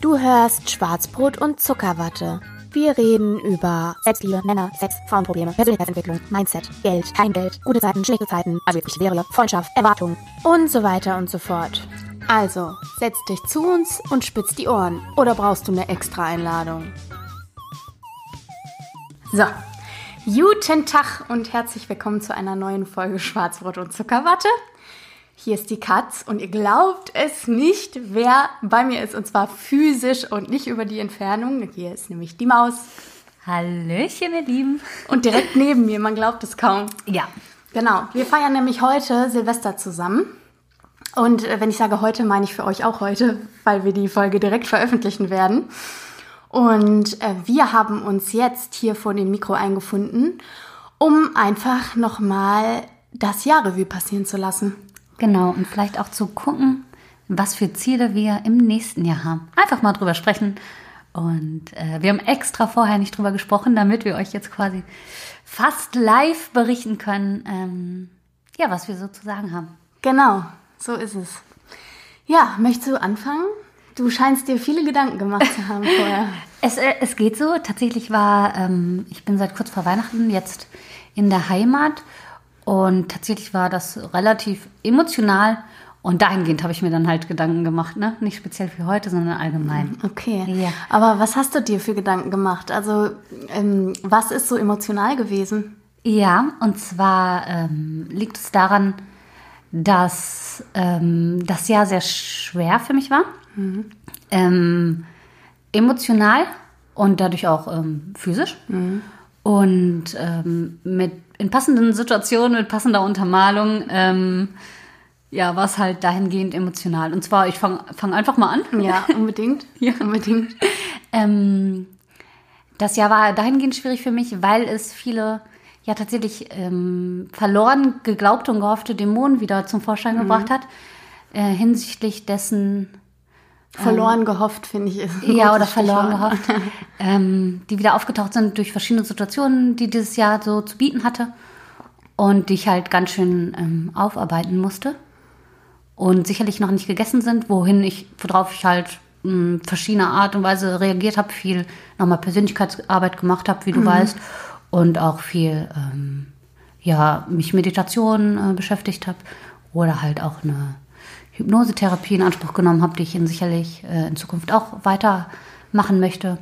Du hörst Schwarzbrot und Zuckerwatte. Wir reden über Selbstliebe, Männer, Sex, Frauenprobleme, Persönlichkeitsentwicklung, Mindset, Geld, kein Geld, gute Zeiten, schlechte Zeiten, also wirklich wäre, Freundschaft, Erwartungen und so weiter und so fort. Also, setz dich zu uns und spitz die Ohren. Oder brauchst du eine extra Einladung? So, guten Tag und herzlich willkommen zu einer neuen Folge Schwarzbrot und Zuckerwatte. Hier ist die Katz und ihr glaubt es nicht, wer bei mir ist und zwar physisch und nicht über die Entfernung. Hier ist nämlich die Maus Hallöchen, ihr Lieben. und direkt neben mir, man glaubt es kaum. Ja. Genau, wir feiern nämlich heute Silvester zusammen. Und äh, wenn ich sage heute, meine ich für euch auch heute, weil wir die Folge direkt veröffentlichen werden. Und äh, wir haben uns jetzt hier vor dem Mikro eingefunden, um einfach nochmal das Jahrrevue passieren zu lassen. Genau, und vielleicht auch zu gucken, was für Ziele wir im nächsten Jahr haben. Einfach mal drüber sprechen. Und äh, wir haben extra vorher nicht drüber gesprochen, damit wir euch jetzt quasi fast live berichten können, ähm, ja, was wir so zu sagen haben. Genau, so ist es. Ja, möchtest du anfangen? Du scheinst dir viele Gedanken gemacht zu haben vorher. Es, äh, es geht so. Tatsächlich war, ähm, ich bin seit kurz vor Weihnachten jetzt in der Heimat und tatsächlich war das relativ emotional. Und dahingehend habe ich mir dann halt Gedanken gemacht, ne? Nicht speziell für heute, sondern allgemein. Okay. Ja. Aber was hast du dir für Gedanken gemacht? Also, ähm, was ist so emotional gewesen? Ja, und zwar ähm, liegt es daran, dass ähm, das Jahr sehr schwer für mich war. Ähm, emotional und dadurch auch ähm, physisch. Und ähm, mit, in passenden Situationen, mit passender Untermalung, ähm, ja, war es halt dahingehend emotional. Und zwar, ich fange fang einfach mal an. Ja, unbedingt. ja, unbedingt. Ähm, das Jahr war dahingehend schwierig für mich, weil es viele ja tatsächlich ähm, verloren geglaubte und gehoffte Dämonen wieder zum Vorschein gebracht hat, äh, hinsichtlich dessen, Verloren gehofft, finde ich. Ist ja, oder verloren Stichwort. gehofft, ähm, die wieder aufgetaucht sind durch verschiedene Situationen, die dieses Jahr so zu bieten hatte und die ich halt ganz schön ähm, aufarbeiten musste und sicherlich noch nicht gegessen sind, wohin ich, worauf ich halt mh, verschiedene Art und Weise reagiert habe, viel nochmal Persönlichkeitsarbeit gemacht habe, wie du weißt, und auch viel, ähm, ja, mich Meditation äh, beschäftigt habe oder halt auch eine Hypnosetherapie in Anspruch genommen habe, die ich in sicherlich äh, in Zukunft auch weitermachen möchte.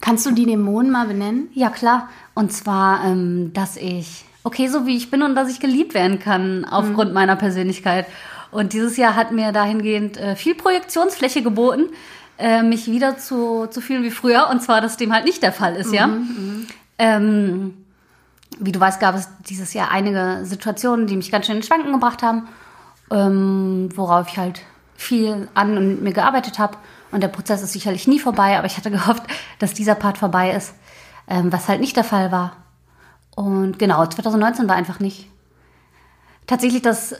Kannst du die Dämonen mal benennen? Ja, klar. Und zwar, ähm, dass ich okay so wie ich bin und dass ich geliebt werden kann aufgrund meiner Persönlichkeit. Und dieses Jahr hat mir dahingehend äh, viel Projektionsfläche geboten, äh, mich wieder zu, zu fühlen wie früher. Und zwar, dass dem halt nicht der Fall ist, ja. Ähm, wie du weißt, gab es dieses Jahr einige Situationen, die mich ganz schön in Schwanken gebracht haben, ähm, worauf ich halt viel an und mit mir gearbeitet habe. Und der Prozess ist sicherlich nie vorbei, aber ich hatte gehofft, dass dieser Part vorbei ist, ähm, was halt nicht der Fall war. Und genau, 2019 war einfach nicht tatsächlich das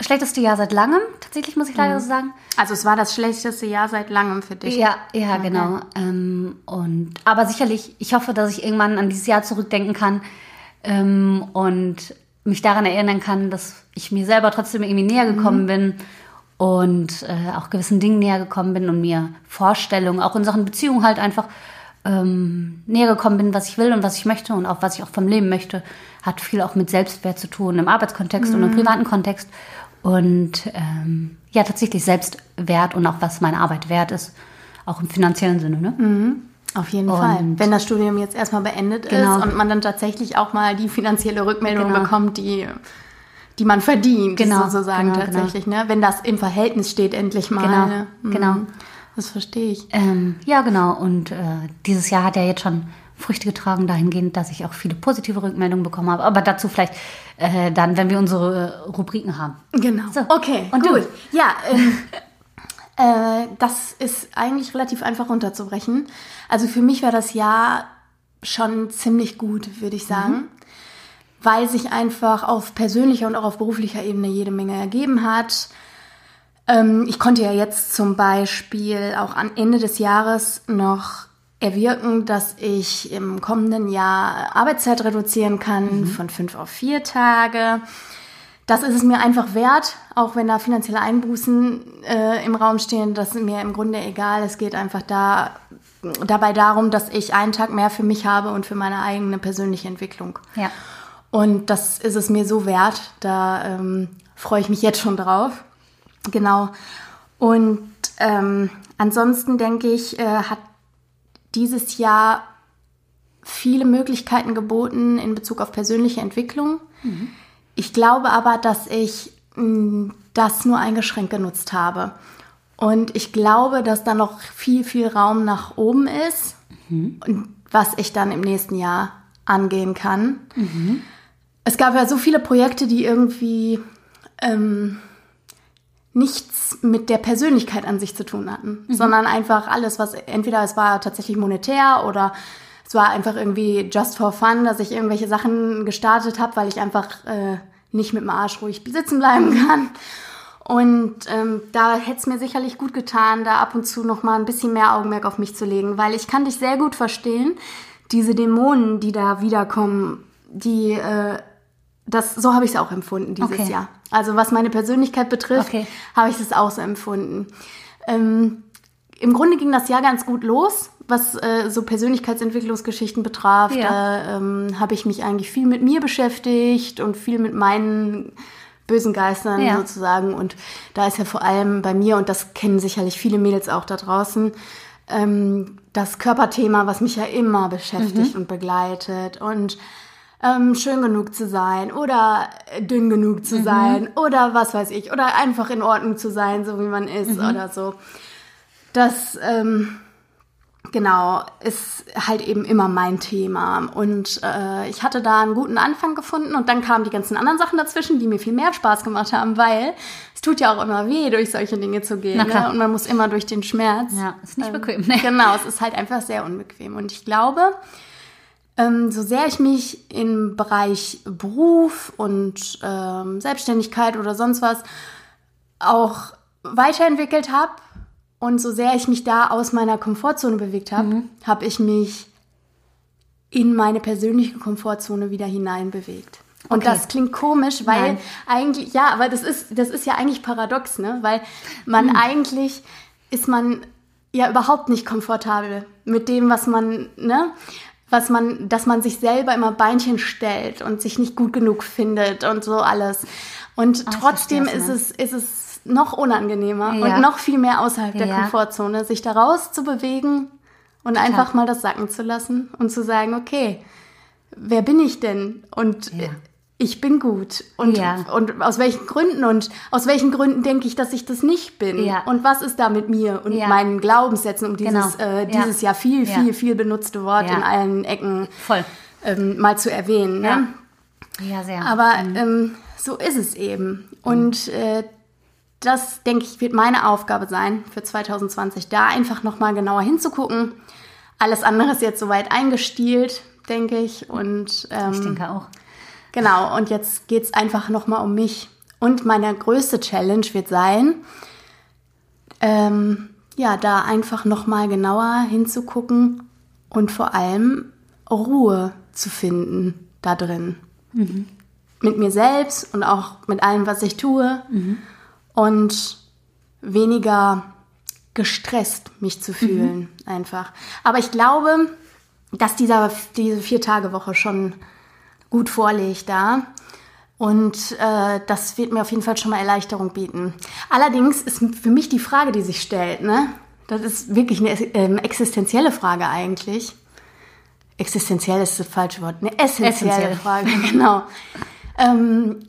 schlechteste Jahr seit langem. Tatsächlich muss ich leider so sagen. Also, es war das schlechteste Jahr seit langem für dich. Ja, ja, genau. Ähm, und aber sicherlich, ich hoffe, dass ich irgendwann an dieses Jahr zurückdenken kann ähm, und mich daran erinnern kann, dass ich mir selber trotzdem irgendwie näher gekommen bin und äh, auch gewissen Dingen näher gekommen bin und mir Vorstellungen, auch in Sachen Beziehung halt einfach ähm, näher gekommen bin, was ich will und was ich möchte und auch was ich auch vom Leben möchte, hat viel auch mit Selbstwert zu tun im Arbeitskontext und im privaten Kontext und ähm, ja tatsächlich Selbstwert und auch was meine Arbeit wert ist, auch im finanziellen Sinne. Ne? Auf jeden Und- Fall. Wenn das Studium jetzt erstmal beendet Genau. ist und man dann tatsächlich auch mal die finanzielle Rückmeldung Genau. bekommt, die, die man verdient, Genau, sozusagen genau, tatsächlich. Ne? Wenn das im Verhältnis steht, endlich mal. Genau, ne? Mhm. genau. Das verstehe ich. Ähm, ja, genau. Und äh, dieses Jahr hat er jetzt schon Früchte getragen, dahingehend, dass ich auch viele positive Rückmeldungen bekommen habe. Aber dazu vielleicht äh, dann, wenn wir unsere Rubriken haben. Genau. So. Okay, Und gut. du? Ja, ähm, äh, das ist eigentlich relativ einfach runterzubrechen. Also für mich war das Jahr schon ziemlich gut, würde ich sagen. Weil sich einfach auf persönlicher und auch auf beruflicher Ebene jede Menge ergeben hat. Ähm, ich konnte ja jetzt zum Beispiel auch am Ende des Jahres noch erwirken, dass ich im kommenden Jahr Arbeitszeit reduzieren kann von fünf auf vier Tage. Das ist es mir einfach wert, auch wenn da finanzielle Einbußen äh, im Raum stehen, das ist mir im Grunde egal. Es geht einfach da dabei darum, dass ich einen Tag mehr für mich habe und für meine eigene persönliche Entwicklung. Ja. Und das ist es mir so wert. Da ähm, freue ich mich jetzt schon drauf. Genau. Und ähm, ansonsten denke ich, äh, hat dieses Jahr viele Möglichkeiten geboten in Bezug auf persönliche Entwicklung. Mhm. Ich glaube aber, dass ich das nur eingeschränkt genutzt habe. Und ich glaube, dass da noch viel, viel Raum nach oben ist, mhm. was ich dann im nächsten Jahr angehen kann. Mhm. Es gab ja so viele Projekte, die irgendwie ähm, nichts mit der Persönlichkeit an sich zu tun hatten, mhm. sondern einfach alles, was entweder es war tatsächlich monetär oder es war einfach irgendwie just for fun, dass ich irgendwelche Sachen gestartet habe, weil ich einfach äh, nicht mit dem Arsch ruhig sitzen bleiben kann. Und ähm, da hätte es mir sicherlich gut getan, da ab und zu noch mal ein bisschen mehr Augenmerk auf mich zu legen, weil ich kann dich sehr gut verstehen. Diese Dämonen, die da wiederkommen, die äh, das so habe ich es auch empfunden dieses okay. Jahr. Also was meine Persönlichkeit betrifft, okay. habe ich das auch so empfunden. Ähm, Im Grunde ging das Jahr ganz gut los, was äh, so Persönlichkeitsentwicklungsgeschichten betraf. Ja. Da ähm, habe ich mich eigentlich viel mit mir beschäftigt und viel mit meinen bösen Geistern ja. sozusagen. Und da ist ja vor allem bei mir, und das kennen sicherlich viele Mädels auch da draußen, ähm, das Körperthema, was mich ja immer beschäftigt mhm. und begleitet. Und ähm, schön genug zu sein oder dünn genug zu mhm. sein oder was weiß ich. Oder einfach in Ordnung zu sein, so wie man ist mhm. oder so. Das ähm, Genau, ist halt eben immer mein Thema. Und äh, ich hatte da einen guten Anfang gefunden und dann kamen die ganzen anderen Sachen dazwischen, die mir viel mehr Spaß gemacht haben, weil es tut ja auch immer weh, durch solche Dinge zu gehen. Ne? Und man muss immer durch den Schmerz. Ja, ist nicht ähm, bequem. Ne? Genau, es ist halt einfach sehr unbequem. Und ich glaube, ähm, so sehr ich mich im Bereich Beruf und ähm, Selbstständigkeit oder sonst was auch weiterentwickelt habe, und so sehr ich mich da aus meiner Komfortzone bewegt habe, mhm. habe ich mich in meine persönliche Komfortzone wieder hineinbewegt. Und okay. das klingt komisch, weil Nein. eigentlich, ja, aber das ist, das ist ja eigentlich paradox, ne? Weil man mhm. eigentlich ist man ja überhaupt nicht komfortabel mit dem, was man, ne? Was man, dass man sich selber immer Beinchen stellt und sich nicht gut genug findet und so alles. Und oh, trotzdem ist es, ist es noch unangenehmer ja. und noch viel mehr außerhalb der ja. Komfortzone, sich da raus zu bewegen und Total. einfach mal das sacken zu lassen und zu sagen, okay, wer bin ich denn? Und ja. ich bin gut. Und, und aus welchen Gründen? Und aus welchen Gründen denke ich, dass ich das nicht bin? Und was ist da mit mir und meinen Glaubenssätzen, um dieses, genau. äh, dieses ja viel, viel, viel benutzte Wort in allen Ecken ähm, mal zu erwähnen. Ne? Ja. sehr. Aber mhm. ähm, so ist es eben. Und äh, das, denke ich, wird meine Aufgabe sein für 2020, da einfach nochmal genauer hinzugucken. Alles andere ist jetzt soweit eingestielt, denke ich. Und, ähm, ich denke auch. Genau, und jetzt geht es einfach nochmal um mich. Und meine größte Challenge wird sein, ähm, ja, da einfach nochmal genauer hinzugucken und vor allem Ruhe zu finden da drin. Mhm. Mit mir selbst und auch mit allem, was ich tue. Mhm und weniger gestresst mich zu fühlen mhm. einfach. Aber ich glaube, dass dieser, diese Vier-Tage-Woche schon gut vorliegt da. Und äh, das wird mir auf jeden Fall schon mal Erleichterung bieten. Allerdings ist für mich die Frage, die sich stellt, ne? Das ist wirklich eine äh, existenzielle Frage eigentlich. Existenziell ist das falsche Wort. Eine essentielle Essentiell. Frage, genau. ähm,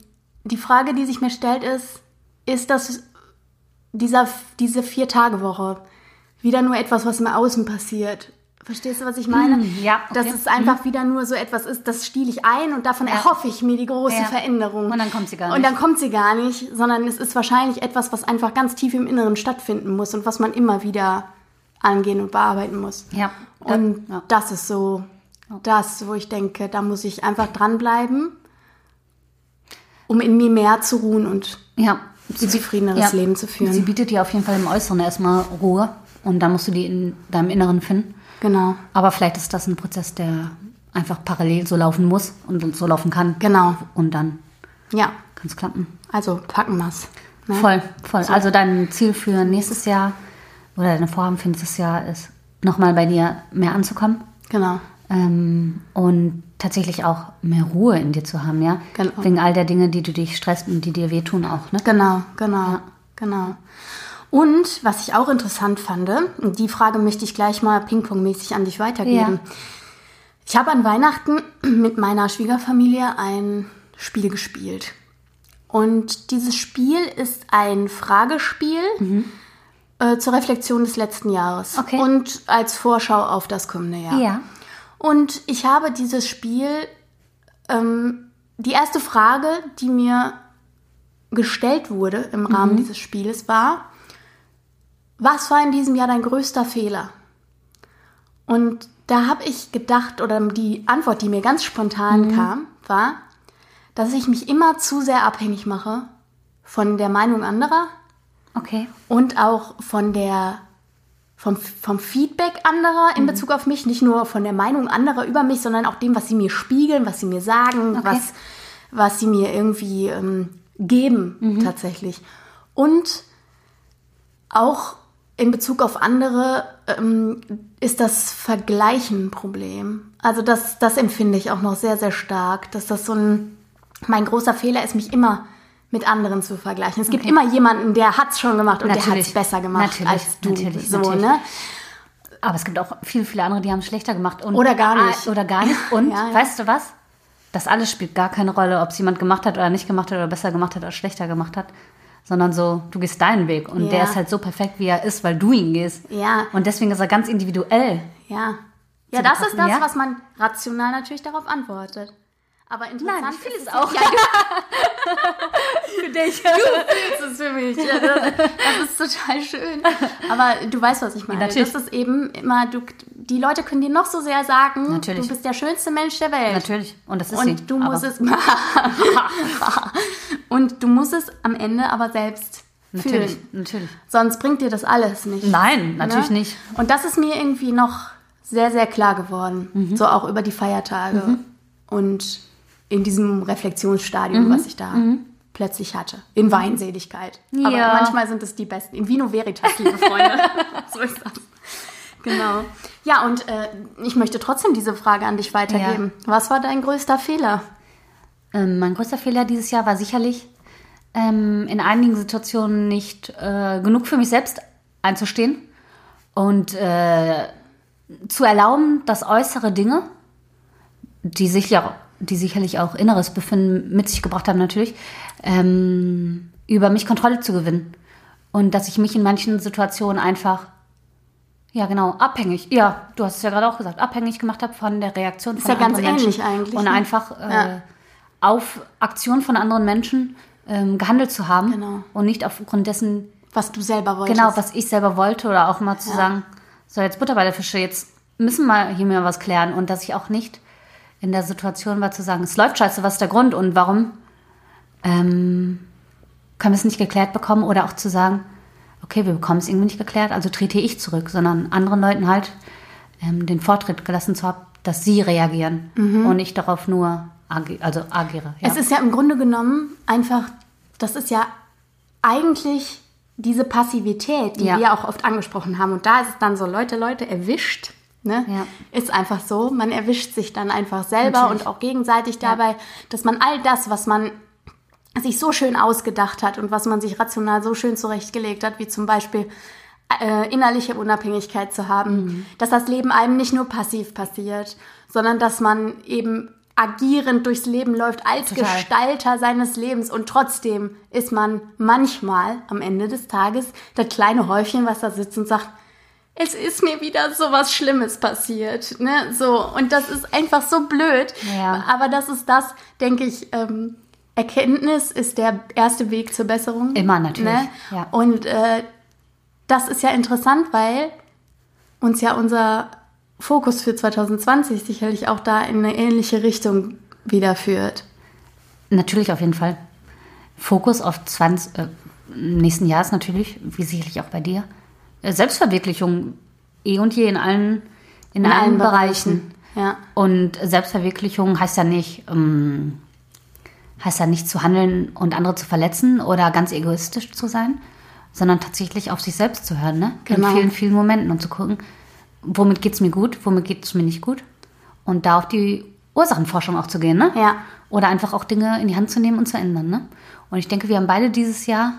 die Frage, die sich mir stellt, ist, ist das dieser, diese Vier-Tage-Woche wieder nur etwas, was im Außen passiert. Verstehst du, was ich meine? Mm, ja. Okay. Dass es einfach mm. wieder nur so etwas ist, das stiele ich ein und davon ja. erhoffe ich mir die große ja. Veränderung. Und dann kommt sie gar nicht. Und dann kommt sie gar nicht, sondern es ist wahrscheinlich etwas, was einfach ganz tief im Inneren stattfinden muss und was man immer wieder angehen und bearbeiten muss. Ja. Und ja. das ist so das, wo ich denke, da muss ich einfach dranbleiben, um in mir mehr zu ruhen und ja zufriedeneres ja. Leben zu führen. Sie bietet dir auf jeden Fall im Äußeren erstmal Ruhe und dann musst du die in deinem Inneren finden. Genau. Aber vielleicht ist das ein Prozess, der einfach parallel so laufen muss und so laufen kann. Genau. Und dann ja. kann es klappen. Also packen wir's. Ne? Voll, voll. Also dein Ziel für nächstes Jahr oder deine Vorhaben für nächstes Jahr ist, nochmal bei dir mehr anzukommen Genau. Ähm, und tatsächlich auch mehr Ruhe in dir zu haben, ja? Genau. Wegen all der Dinge, die du dich stresst und die dir wehtun auch, ne? Genau, genau, genau. Und was ich auch interessant fand, die Frage möchte ich gleich mal pingpongmäßig an dich weitergeben. Ja. Ich habe an Weihnachten mit meiner Schwiegerfamilie ein Spiel gespielt. Und dieses Spiel ist ein Fragespiel äh, zur Reflexion des letzten Jahres Okay. und als Vorschau auf das kommende Jahr. Ja. Und ich habe dieses Spiel, ähm, die erste Frage, die mir gestellt wurde im Rahmen dieses Spieles, war, was war in diesem Jahr dein größter Fehler? Und da habe ich gedacht, oder die Antwort, die mir ganz spontan kam, war, dass ich mich immer zu sehr abhängig mache von der Meinung anderer Okay. und auch von der vom, vom Feedback anderer in Bezug auf mich, nicht nur von der Meinung anderer über mich, sondern auch dem, was sie mir spiegeln, was sie mir sagen, Okay. was, was sie mir irgendwie ähm, geben tatsächlich. Und auch in Bezug auf andere ähm, ist das Vergleichen ein Problem. Also das, das empfinde ich auch noch sehr, sehr stark, dass das so ein, mein großer Fehler ist, mich immer mit anderen zu vergleichen. Es gibt Okay. immer jemanden, der hat's schon gemacht und der Natürlich. hat's besser gemacht Natürlich, als du. natürlich, so, natürlich. ne? Aber es gibt auch viele, viele andere, die haben es schlechter gemacht. Und, Oder gar nicht. Ah, Oder gar nicht. Und Ja, ja. weißt du was? Das alles spielt gar keine Rolle, ob es jemand gemacht hat oder nicht gemacht hat oder besser gemacht hat oder schlechter gemacht hat. Sondern so, du gehst deinen Weg und Ja. der ist halt so perfekt, wie er ist, weil du ihn gehst. Ja. Und deswegen ist er ganz individuell. Ja. Ja, das ist das, was man rational natürlich darauf antwortet. Aber interessant Nein, ich fühle ist es auch. Ja, Für dich. das ist für mich. Ja, das, das ist total schön. Aber du weißt, was ich meine. natürlich. Das ist eben immer, du, die Leute können dir noch so sehr sagen, Natürlich. du bist der schönste Mensch der Welt. Natürlich. Und das ist sie. Und du musst es und du musst es am Ende aber selbst Natürlich, fühlen. natürlich. Sonst bringt dir das alles nicht. Nein, natürlich Ne? nicht. Und das ist mir irgendwie noch sehr, sehr klar geworden. Mhm. So auch über die Feiertage und in diesem Reflexionsstadium, Mhm. was ich da plötzlich hatte. In Weinseligkeit. Aber Ja. manchmal sind es die besten. In Vino Veritas, liebe Freunde. so ist das. Genau. Ja, und äh, ich möchte trotzdem diese Frage an dich weitergeben. Was war dein größter Fehler? Ähm, mein größter Fehler dieses Jahr war sicherlich, ähm, in einigen Situationen nicht äh, genug für mich selbst einzustehen und äh, zu erlauben, dass äußere Dinge, die sicherlich auch, die sicherlich auch inneres Befinden mit sich gebracht haben, natürlich, ähm, über mich Kontrolle zu gewinnen. Und dass ich mich in manchen Situationen einfach, ja genau, abhängig, ja, du hast es ja gerade auch gesagt, abhängig gemacht habe von der Reaktion von ja ganz anderen Menschen. ähnlich eigentlich, Und ne? einfach äh, Ja. auf Aktion von anderen Menschen ähm, gehandelt zu haben Genau. und nicht aufgrund dessen, Was du selber wolltest. genau, was ich selber wollte oder auch mal zu sagen, so jetzt Butter bei der Fische, jetzt müssen wir hier mal was klären und dass ich auch nicht in der Situation war zu sagen, es läuft scheiße, was ist der Grund und warum ähm, können wir es nicht geklärt bekommen oder auch zu sagen, okay, wir bekommen es irgendwie nicht geklärt, also trete ich zurück, sondern anderen Leuten halt ähm, den Vortritt gelassen zu haben, dass sie reagieren und ich darauf nur agi also agiere. Ja. Es ist ja im Grunde genommen einfach, das ist ja eigentlich diese Passivität, die Ja. wir auch oft angesprochen haben. Und da ist es dann so, Leute, Leute, erwischt. Ne? Ja. Ist einfach so. Man erwischt sich dann einfach selber Natürlich. und auch gegenseitig dabei, dass man all das, was man sich so schön ausgedacht hat und was man sich rational so schön zurechtgelegt hat, wie zum Beispiel äh, innerliche Unabhängigkeit zu haben, Mhm. dass das Leben einem nicht nur passiv passiert, sondern dass man eben agierend durchs Leben läuft als Total. Gestalter seines Lebens und trotzdem ist man manchmal am Ende des Tages das kleine Häufchen, was da sitzt und sagt, es ist mir wieder so was Schlimmes passiert, ne? So und das ist einfach so blöd. Ja. Aber das ist das, denke ich. Ähm, Erkenntnis ist der erste Weg zur Besserung. Immer natürlich, Ne? ja. Und äh, das ist ja interessant, weil uns ja unser Fokus für 2020 sicherlich auch da in eine ähnliche Richtung wieder führt. Natürlich auf jeden Fall. Fokus auf 20, äh, nächsten Jahr ist natürlich, wie sicherlich auch bei dir, Selbstverwirklichung eh und je in allen, in, allen, Bereichen. Ja. Und Selbstverwirklichung heißt ja nicht, ähm, heißt ja nicht zu handeln und andere zu verletzen oder ganz egoistisch zu sein, sondern tatsächlich auf sich selbst zu hören, ne? Genau. In vielen, vielen Momenten und zu gucken, womit geht's mir gut, womit geht's mir nicht gut. Und da auf die Ursachenforschung auch zu gehen, ne? Ja. Oder einfach auch Dinge in die Hand zu nehmen und zu ändern, ne? Und ich denke, wir haben beide dieses Jahr,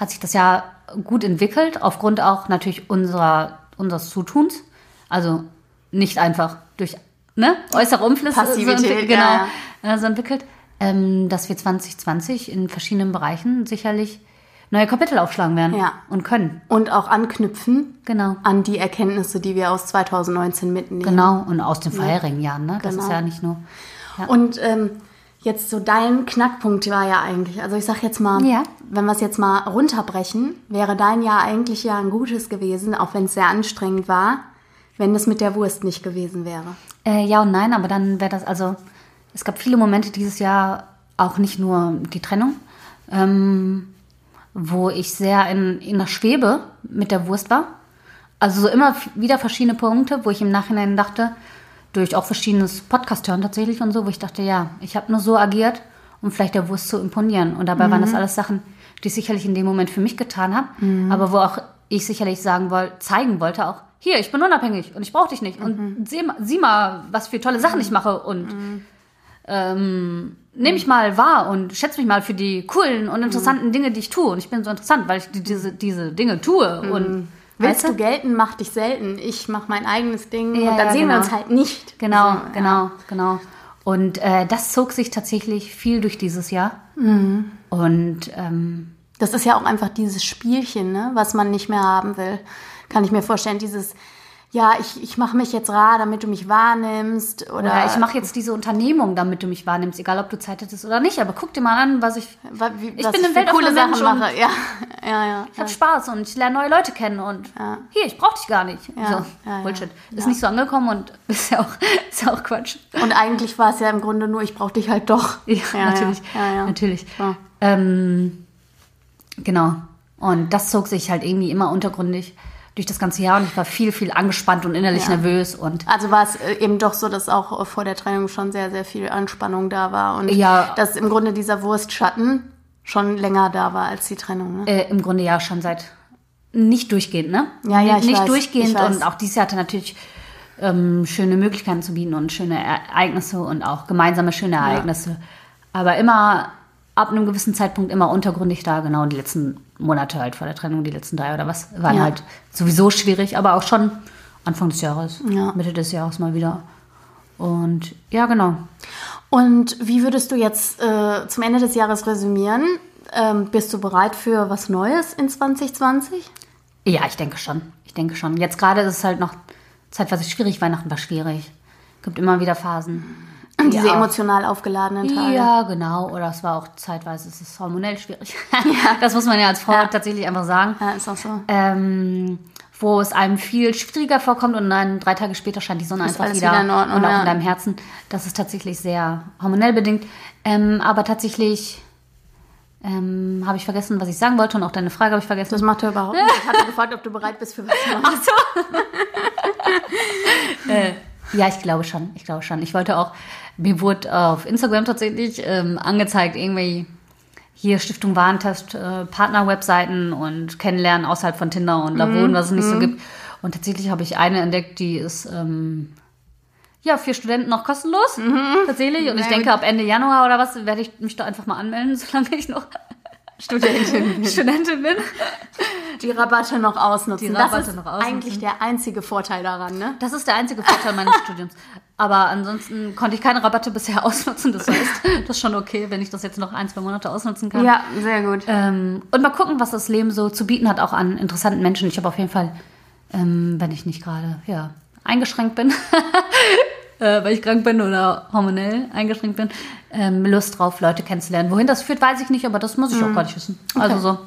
hat sich das Jahr gut entwickelt, aufgrund auch natürlich unserer, unseres Zutuns. Also nicht einfach durch ne, äußere Umflüsse Passivität, so, entwickelt- genau, ja, äh, so entwickelt, ähm, dass wir 2020 in verschiedenen Bereichen sicherlich neue Kapitel aufschlagen werden Ja. und können. Und auch anknüpfen Genau. an die Erkenntnisse, die wir aus 2019 mitnehmen. Genau, und aus den vorherigen Jahren, ne? Das Genau. ist ja nicht nur. Ja. Und ähm, jetzt so dein Knackpunkt war ja eigentlich, also ich sag jetzt mal, Ja. wenn wir es jetzt mal runterbrechen, wäre dein Jahr eigentlich ja ein gutes gewesen, auch wenn es sehr anstrengend war, wenn das mit der Wurst nicht gewesen wäre. Äh, ja und nein, aber dann wäre das, also es gab viele Momente dieses Jahr, auch nicht nur die Trennung, ähm, wo ich sehr in, in der Schwebe mit der Wurst war. Also so immer wieder verschiedene Punkte, wo ich im Nachhinein dachte, durch auch verschiedenes Podcast hören tatsächlich und so, wo ich dachte, ja, ich habe nur so agiert, um vielleicht der Wurst zu imponieren. Und dabei waren das alles Sachen, die ich sicherlich in dem Moment für mich getan habe, aber wo auch ich sicherlich sagen wollte, zeigen wollte auch, hier, ich bin unabhängig und ich brauche dich nicht. Und seh, mal- sieh mal, was für tolle Sachen ich mache und ähm, nehme ich mal wahr und schätze mich mal für die coolen und interessanten Dinge, die ich tue. Und ich bin so interessant, weil ich die, diese, diese Dinge tue. Und Willst weißt du gelten, mach dich selten. Ich mach mein eigenes Ding Ja, und dann ja, sehen genau. wir uns halt nicht. Genau, So, genau, genau. Und äh, das zog sich tatsächlich viel durch dieses Jahr. Mhm. Und ähm, Das ist ja auch einfach dieses Spielchen, ne, was man nicht mehr haben will. Kann ich mir vorstellen, dieses, ja, ich, ich mache mich jetzt rar, damit du mich wahrnimmst. Oder, oder ich mache jetzt diese Unternehmung, damit du mich wahrnimmst, egal ob du Zeit hättest oder nicht. Aber guck dir mal an, was ich. wa- wie, Ich was bin ein für coole Sachen Mensch mache. Ja, ja, ja. Ich habe Spaß und ich lerne neue Leute kennen und hier, ich brauche dich gar nicht. Ja, so, ja, ja. Bullshit. Ist Ja. nicht so angekommen und ist ja auch, ist ja auch Quatsch. Und eigentlich war es ja im Grunde nur, ich brauche dich halt doch. Ja, natürlich. Ja, ja. Natürlich. Ja. Ähm, genau. Und das zog sich halt irgendwie immer untergründig durch das ganze Jahr und ich war viel, viel angespannt und innerlich Ja. nervös und Also war es äh, eben doch so, dass auch äh, vor der Trennung schon sehr, sehr viel Anspannung da war und Ja. dass im Grunde dieser Wurstschatten schon länger da war als die Trennung. Ne? äh, im Grunde ja schon seit nicht durchgehend, ne? Ja, ja, ich Nicht weiß, durchgehend ich weiß. und auch dieses Jahr hatte natürlich ähm, schöne Möglichkeiten zu bieten und schöne Ereignisse und auch gemeinsame schöne Ereignisse. Aber immer ab einem gewissen Zeitpunkt immer untergründig da, genau die letzten Monate halt vor der Trennung, die letzten drei oder was, waren Ja. halt sowieso schwierig, aber auch schon Anfang des Jahres, Ja. Mitte des Jahres mal wieder. Und ja, genau. Und wie würdest du jetzt äh, zum Ende des Jahres resümieren? Ähm, bist du bereit für was Neues in 2020? Ja, ich denke schon. Ich denke schon. Jetzt gerade ist es halt noch zeitweise schwierig. Weihnachten war schwierig. Gibt immer wieder Phasen. Diese Ja. emotional aufgeladenen Tage. Ja, genau. Oder es war auch zeitweise es ist hormonell schwierig. Das muss man ja als Frau Ja. tatsächlich einfach sagen. Ja, ist auch so. Ähm, wo es einem viel schwieriger vorkommt und dann drei Tage später scheint die Sonne Ist einfach wieder, wieder in Ordnung, und auch ja. in deinem Herzen. Das ist tatsächlich sehr hormonell bedingt. Ähm, aber tatsächlich ähm, habe ich vergessen, was ich sagen wollte und auch deine Frage habe ich vergessen. Das macht er überhaupt nicht. Ich hatte gefragt, ob du bereit bist für was Neues. Ja, ich glaube schon. Ich glaube schon. Ich wollte auch, mir wurde auf Instagram tatsächlich ähm, angezeigt, irgendwie hier Stiftung Warentest, äh, Partner-Webseiten und Kennenlernen außerhalb von Tinder und Lavon, was es nicht so gibt. Und tatsächlich habe ich eine entdeckt, die ist ähm, ja für Studenten noch kostenlos. Tatsächlich. Und ich Sehr denke, ab Ende Januar oder was werde ich mich da einfach mal anmelden, solange ich noch Studentin bin. Studentin bin. Die Rabatte noch ausnutzen. Die das Rabatte ist noch ausnutzen. eigentlich der einzige Vorteil daran, ne? Das ist der einzige Vorteil meines Studiums. Aber ansonsten konnte ich keine Rabatte bisher ausnutzen. Das heißt, das ist schon okay, wenn ich das jetzt noch ein, zwei Monate ausnutzen kann. Ja, sehr gut. Ähm, und mal gucken, was das Leben so zu bieten hat, auch an interessanten Menschen. Ich habe auf jeden Fall, ähm, wenn ich nicht gerade ja, eingeschränkt bin, äh, weil ich krank bin oder hormonell eingeschränkt bin, ähm, Lust drauf, Leute kennenzulernen. Wohin das führt, weiß ich nicht, aber das muss ich auch gar nicht wissen. Also so.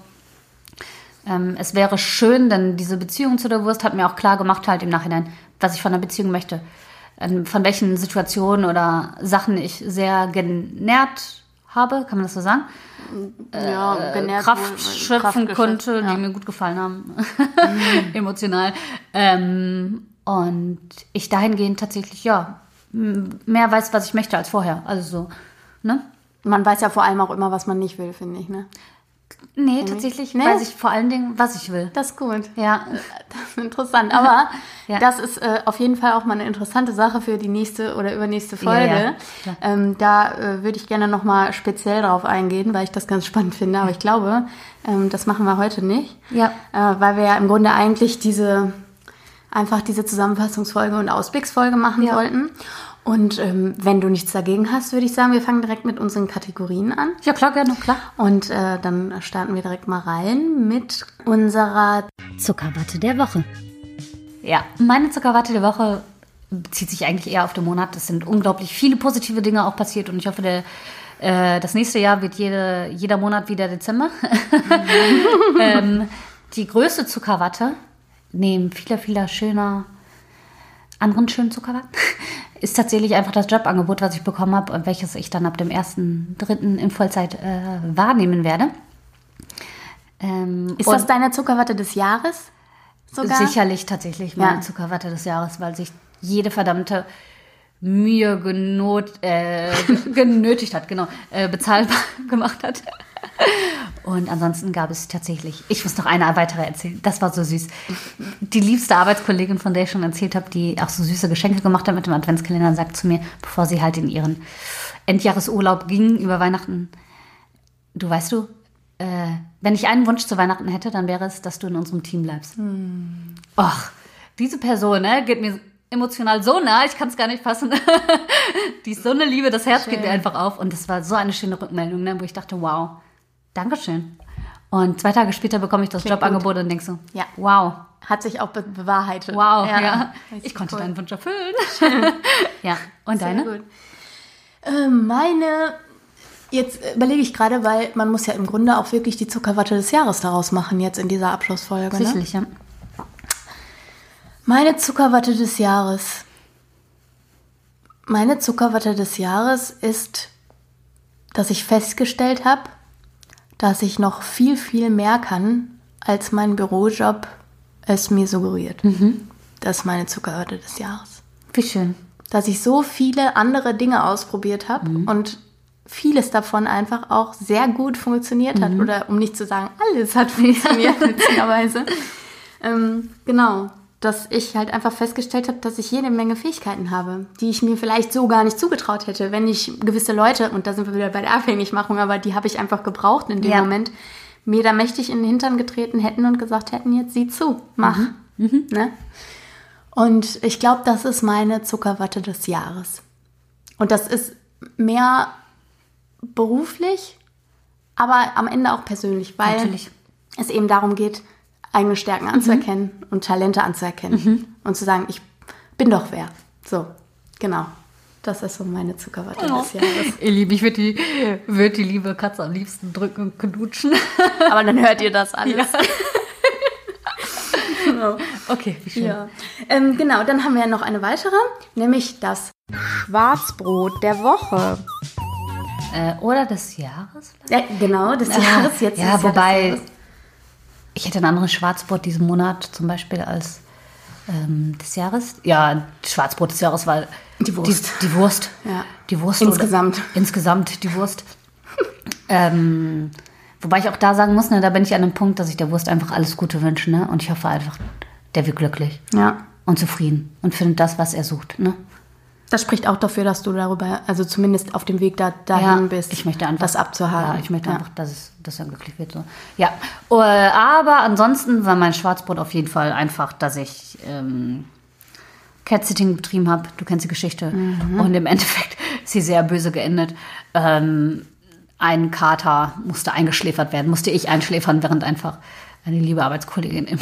Ähm, es wäre schön, denn diese Beziehung zu der Wurst hat mir auch klar gemacht, halt im Nachhinein, was ich von einer Beziehung möchte. Ähm, von welchen Situationen oder Sachen ich sehr genährt habe, kann man das so sagen? ja, genährt Kraft schöpfen Kraft konnte, ja. die mir gut gefallen haben. Emotional. Ähm, und ich dahingehend tatsächlich, ja, mehr weiß, was ich möchte als vorher. Also so, ne? man weiß ja vor allem auch immer, was man nicht will, finde ich, ne? Nee, tatsächlich Nee? weiß ich vor allen Dingen, was ich will. Das ist gut. Ja. Das ist interessant. Aber Ja. das ist äh, auf jeden Fall auch mal eine interessante Sache für die nächste oder übernächste Folge. Ja, ja, ähm, da äh, würde ich gerne nochmal speziell drauf eingehen, weil ich das ganz spannend finde. Aber ich glaube, ähm, das machen wir heute nicht. Ja. Äh, weil wir ja im Grunde eigentlich diese einfach diese Zusammenfassungsfolge und Ausblicksfolge machen Ja. wollten. Und ähm, wenn du nichts dagegen hast, würde ich sagen, wir fangen direkt mit unseren Kategorien an. Ja, klar, gerne, klar. Und äh, dann starten wir direkt mal rein mit unserer Zuckerwatte der Woche. Ja, meine Zuckerwatte der Woche bezieht sich eigentlich eher auf den Monat. Es sind unglaublich viele positive Dinge auch passiert und ich hoffe, der, äh, das nächste Jahr wird jede, jeder Monat wieder Dezember. ähm, die größte Zuckerwatte, neben vieler, vieler schöner anderen schönen Zuckerwatten, ist tatsächlich einfach das Jobangebot, was ich bekommen habe und welches ich dann ab dem 1.3. in Vollzeit äh, wahrnehmen werde. Ähm, Ist das deine Zuckerwatte des Jahres? Sogar? Sicherlich tatsächlich meine Ja. Zuckerwatte des Jahres, weil sich jede verdammte Mühe genot, äh, ge- genötigt hat, genau, äh, bezahlbar gemacht hat. Und ansonsten gab es tatsächlich, ich muss noch eine weitere erzählen, das war so süß. Die liebste Arbeitskollegin, von der ich schon erzählt habe, die auch so süße Geschenke gemacht hat mit dem Adventskalender, sagt zu mir, bevor sie halt in ihren Endjahresurlaub ging über Weihnachten, du weißt du, äh, wenn ich einen Wunsch zu Weihnachten hätte, dann wäre es, dass du in unserem Team bleibst. Ach, diese Person, ne, geht mir emotional so nah, ich kann es gar nicht fassen. Die ist so eine Liebe, das Herz geht mir einfach auf. Und das war so eine schöne Rückmeldung, ne, wo ich dachte, wow, Dankeschön. Und zwei Tage später bekomme ich das Klingt Jobangebot und denk so, Ja. wow, Hat sich auch be bewahrheitet. wow, ja. Richtig Ich konnte cool. deinen Wunsch erfüllen. ja, und Sehr deine? gut. Ähm, meine, jetzt überlege ich gerade, weil man muss ja im Grunde auch wirklich die Zuckerwatte des Jahres daraus machen, jetzt in dieser Abschlussfolge. Ne? Sicherlich, ja. Meine Zuckerwatte des Jahres. Meine Zuckerwatte des Jahres ist, dass ich festgestellt habe, dass ich noch viel, viel mehr kann, als mein Bürojob es mir suggeriert. Das ist meine Zuckerwatte des Jahres. Wie schön. Dass ich so viele andere Dinge ausprobiert habe und vieles davon einfach auch sehr gut funktioniert hat. Oder um nicht zu sagen, alles hat funktioniert, witzigerweise. ähm, genau. Dass ich halt einfach festgestellt habe, dass ich jede Menge Fähigkeiten habe, die ich mir vielleicht so gar nicht zugetraut hätte, wenn ich gewisse Leute, und da sind wir wieder bei der Abhängigmachung, aber die habe ich einfach gebraucht in dem Ja. Moment, mir da mächtig in den Hintern getreten hätten und gesagt hätten, jetzt sieh zu, mach. Ne? Und ich glaube, das ist meine Zuckerwatte des Jahres. Und das ist mehr beruflich, aber am Ende auch persönlich, weil Natürlich. es eben darum geht, eigene Stärken anzuerkennen und Talente anzuerkennen und zu sagen, ich bin doch wer. So, genau. Das ist so meine Zuckerwatte des Jahres. Ihr Lieben, ich würde die, würd die liebe Katze am liebsten drücken und knutschen. Aber dann hört ihr das alles. Okay, wie schön. Ja. Ähm, genau, dann haben wir noch eine weitere, nämlich das Schwarzbrot der Woche. Äh, oder des Jahres? Ja, genau, des Jahres. Jetzt ja, wobei Jahres. Ich hätte ein anderes Schwarzbrot diesen Monat zum Beispiel als ähm, des Jahres. Ja, Schwarzbrot des Jahres war Die Wurst. Die, die Wurst. Ja. Die Wurst. Insgesamt. Oder, insgesamt die Wurst. ähm, wobei ich auch da sagen muss, ne, da bin ich an einem Punkt, dass ich der Wurst einfach alles Gute wünsche. Ne? Und ich hoffe einfach, der wird glücklich Ja. und zufrieden und findet das, was er sucht. Ne? Das spricht auch dafür, dass du darüber, also zumindest auf dem Weg da, dahin bist, ich möchte einfach, das abzuhaken. Ja, ich möchte einfach, dass, es, dass er glücklich wird. So. Ja, äh, aber ansonsten war mein Schwarzbrot auf jeden Fall einfach, dass ich ähm, Cat-Sitting betrieben habe. Du kennst die Geschichte. Mhm. Und im Endeffekt ist sie sehr böse geendet. Ähm, ein Kater musste eingeschläfert werden, musste ich einschläfern, während einfach eine liebe Arbeitskollegin im,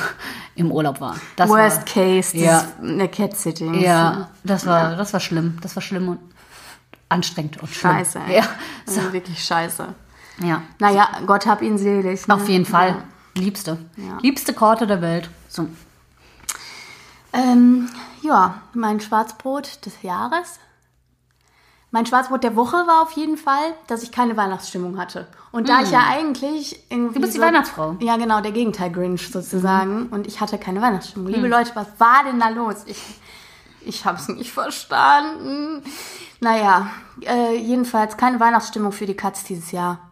im Urlaub war. Das Worst war, case, das Ja. eine Cat-Sitting. Ja, das war, das war schlimm. Das war schlimm und anstrengend und schlimm. Scheiße. ey. Ja, Also wirklich scheiße. ja. Naja, Gott hab ihn selig. Ne? Auf jeden Fall. Liebste. Ja. Liebste Korte der Welt. So. Ähm, ja, mein Schwarzbrot des Jahres. Mein Schwarzbrot der Woche war auf jeden Fall, dass ich keine Weihnachtsstimmung hatte. Und da ich ja eigentlich irgendwie. Du bist die Weihnachtsfrau. Ja, genau, der Gegenteil Grinch sozusagen. Und ich hatte keine Weihnachtsstimmung. Liebe Leute, was war denn da los? Ich, Ich habe es nicht verstanden. Naja, äh, jedenfalls keine Weihnachtsstimmung für die Katz dieses Jahr.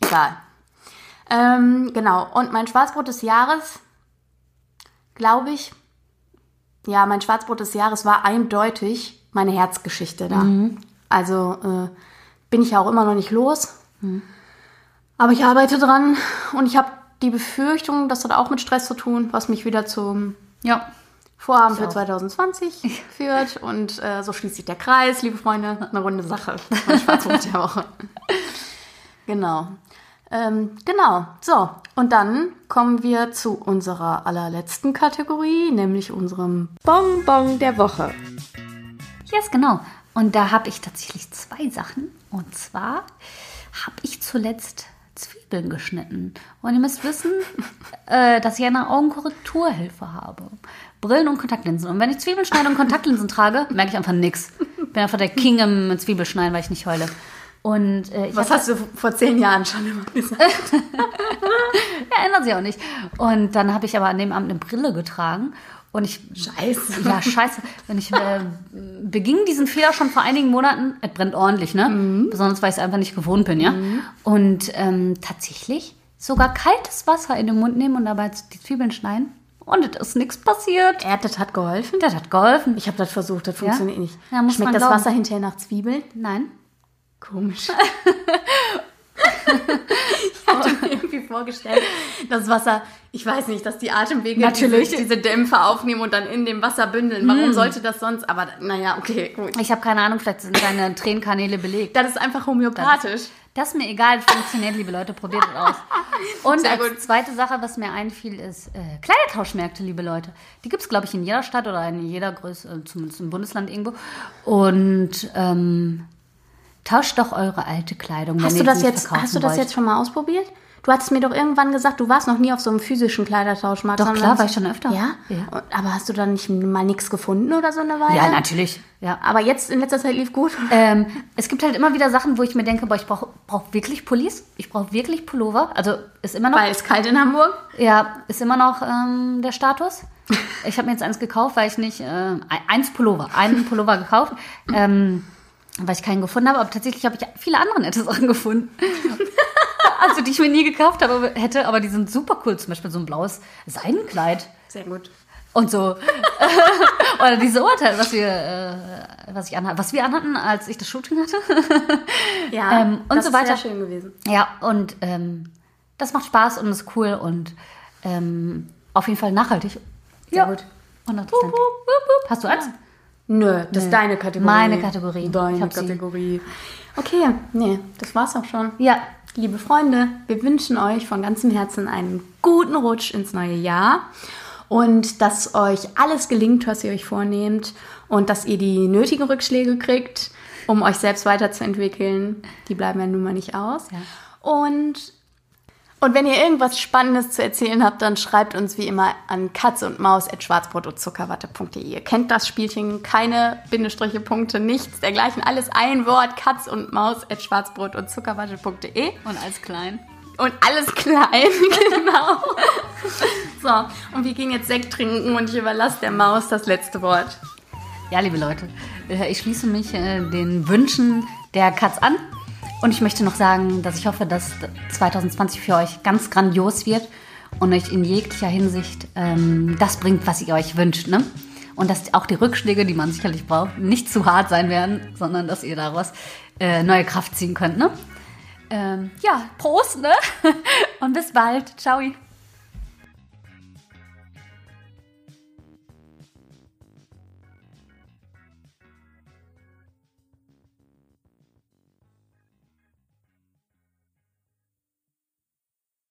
Egal. Ähm, genau. Und mein Schwarzbrot des Jahres, glaube ich, ja, mein Schwarzbrot des Jahres war eindeutig meine Herzgeschichte da. Also äh, bin ich ja auch immer noch nicht los. Aber ich arbeite dran und ich habe die Befürchtung, das hat auch mit Stress zu tun, was mich wieder zum Ja. Vorhaben für auch. 2020 führt. Und äh, so schließt sich der Kreis, liebe Freunde. Eine runde Sache. Mein Schwarzbrot der Woche. Genau. Ähm, genau. So, und dann kommen wir zu unserer allerletzten Kategorie, nämlich unserem Bonbon der Woche. Yes, genau. Und da habe ich tatsächlich zwei Sachen. Und zwar habe ich zuletzt Zwiebeln geschnitten. Und ihr müsst wissen, äh, dass ich eine Augenkorrekturhilfe habe. Brillen und Kontaktlinsen. Und wenn ich Zwiebeln schneide und Kontaktlinsen trage, merke ich einfach nichts. Bin einfach der King im Zwiebelschneiden, weil ich nicht heule. Und äh, ich Was hast du vor zehn Jahren schon immer gesagt? Ja, ändert sich auch nicht. Und dann habe ich aber an dem Abend eine Brille getragen. Und ich. Scheiße. Ja, scheiße. Und ich äh, beging diesen Fehler schon vor einigen Monaten. Es brennt ordentlich, ne? Mhm. Besonders, weil ich es einfach nicht gewohnt bin, ja? Und ähm, tatsächlich sogar kaltes Wasser in den Mund nehmen und dabei die Zwiebeln schneiden. Und es ist nichts passiert. Er, das hat geholfen. Das hat geholfen. Ich habe das versucht, das funktioniert nicht. Ja, Schmeckt das glauben. Wasser hinterher nach Zwiebeln? Nein. Komisch. ich hatte mir irgendwie vorgestellt, das Wasser, ich weiß nicht, dass die Atemwege Natürlich. Diese, diese Dämpfe aufnehmen und dann in dem Wasser bündeln. Warum sollte das sonst? Aber naja, okay, gut. Ich habe keine Ahnung, vielleicht sind deine Tränenkanäle belegt. Das ist einfach homöopathisch. Das ist mir egal, funktioniert, liebe Leute, probiert es aus. Und Sehr als zweite Sache, was mir einfiel, ist äh, Kleidertauschmärkte, liebe Leute. Die gibt es, glaube ich, in jeder Stadt oder in jeder Größe, äh, zumindest im Bundesland irgendwo. Und ähm, tauscht doch eure alte Kleidung. Hast du das jetzt, hast du das wollt. jetzt schon mal ausprobiert? Du hattest mir doch irgendwann gesagt, du warst noch nie auf so einem physischen Kleidertauschmarkt. Doch, klar, war ich schon öfter. Ja? Ja. Aber hast du dann nicht mal nichts gefunden oder so eine Weile? Ja, natürlich. Ja. Aber jetzt in letzter Zeit lief gut. Ähm, es gibt halt immer wieder Sachen, wo ich mir denke, boah, ich brauche brauch wirklich Pullis, ich brauche wirklich Pullover. Also ist immer noch Weil es kalt in Hamburg. Ja, ist immer noch ähm, der Status. Ich habe mir jetzt eins gekauft, weil ich nicht, äh, eins Pullover, einen Pullover gekauft, ähm, weil ich keinen gefunden habe. Aber tatsächlich habe ich viele andere nette Sachen gefunden. also die ich mir nie gekauft habe, hätte, aber die sind super cool. Zum Beispiel so ein blaues Seidenkleid Sehr gut. und so. Oder diese Oberteil, was wir, äh, was ich anhatte, was wir anhatten, als ich das Shooting hatte. Ja, Ähm, und das so ist weiter. sehr schön gewesen. Ja, und ähm, das macht Spaß und ist cool und ähm, auf jeden Fall nachhaltig. Sehr gut. 100 Hast du eins? Nö, das ist deine Kategorie. Meine Kategorie. Ich Deine hab sie. Kategorie. Okay, nee, das war's auch schon. Ja. Liebe Freunde, wir wünschen euch von ganzem Herzen einen guten Rutsch ins neue Jahr und dass euch alles gelingt, was ihr euch vornehmt und dass ihr die nötigen Rückschläge kriegt, um euch selbst weiterzuentwickeln. Die bleiben ja nun mal nicht aus. Und und wenn ihr irgendwas Spannendes zu erzählen habt, dann schreibt uns wie immer an katze und maus at Zuckerwatte.de. Ihr kennt das Spielchen, keine Bindestriche, Punkte, nichts dergleichen. Alles ein Wort, katz und maus at schwarzbrot und Zuckerwatte.de. Und als klein. Und alles klein, genau. So, und wir gehen jetzt Sekt trinken und ich überlasse der Maus das letzte Wort. Ja, liebe Leute, äh, ich schließe mich äh, den Wünschen der Katz an. Und ich möchte noch sagen, dass ich hoffe, dass 2020 für euch ganz grandios wird und euch in jeglicher Hinsicht ähm, das bringt, was ihr euch wünscht. Ne? Und dass auch die Rückschläge, die man sicherlich braucht, nicht zu hart sein werden, sondern dass ihr daraus äh, neue Kraft ziehen könnt. Ne? Ähm, ja, Prost, ne? Und bis bald. Ciao.